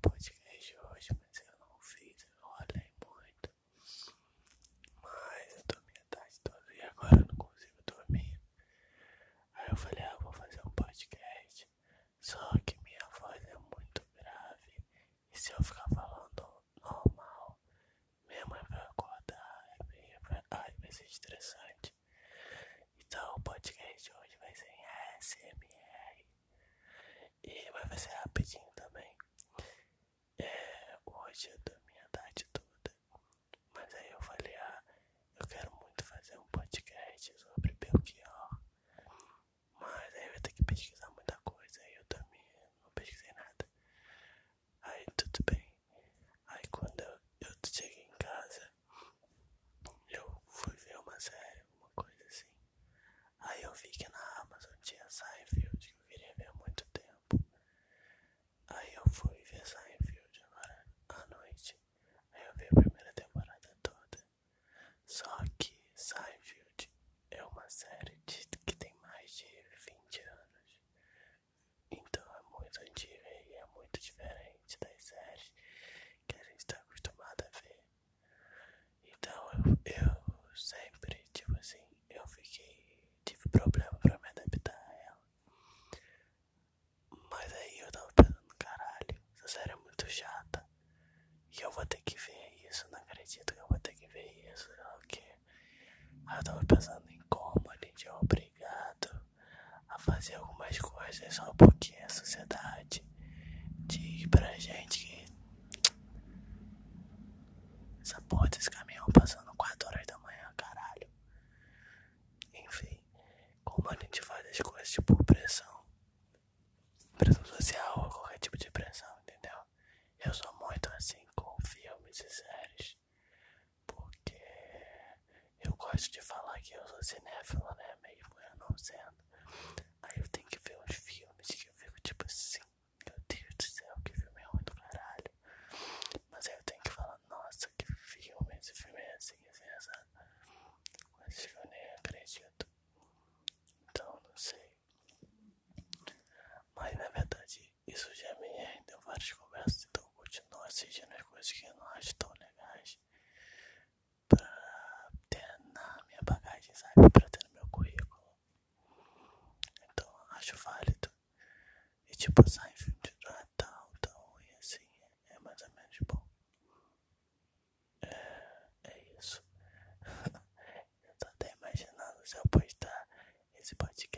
podcast hoje, mas eu não fiz, eu olhei muito. Mas eu dormi a tarde toda e agora eu não consigo dormir. Aí eu falei, ah, eu vou fazer um podcast. Só que minha voz é muito grave. E se eu ficar falando normal, minha mãe vai acordar, é ai, vai ser estressante. Então o podcast hoje vai ser em ASMR. E vai ser rapidinho. Só que Seinfeld é uma série de, que tem mais de 20 anos. Então é muito antiga e é muito diferente das séries que a gente está acostumado a ver. Então eu, eu sempre, tipo assim, eu fiquei. tive problema pra me adaptar a ela. Mas aí eu tava pensando, caralho, essa série é muito chata. E eu vou ter que ver isso, não acredito que eu vou ter que ver isso, o que? Aí eu tava pensando em como a gente é obrigado a fazer algumas coisas só porque a sociedade diz pra gente que essa porra desse caminhão passando 4 horas da manhã, caralho. Enfim, como a gente faz as coisas tipo pressão, pressão social ou qualquer tipo de pressão, entendeu? Eu sou muito assim com filmes e séries, porque eu gosto de falar que eu sou cinéfilo, né? Mesmo eu não sendo. Aí eu tenho que ver uns filmes que eu fico tipo assim, meu Deus do céu, que filme ruim do caralho. Mas aí eu tenho que falar, nossa, que filme, esse filme é assim, assim, essa. Esse filme eu nem acredito. Então, não sei. Mas na verdade, isso já me rendeu várias conversas, então eu continuo assistindo as coisas que eu não acho tão legais pra ter na minha bagagem, sabe? Pra ter no meu currículo. Então, acho válido. E tipo, sai de Natal, tão ruim assim, é mais ou menos bom. É, é isso. eu tô até imaginando se eu postar esse podcast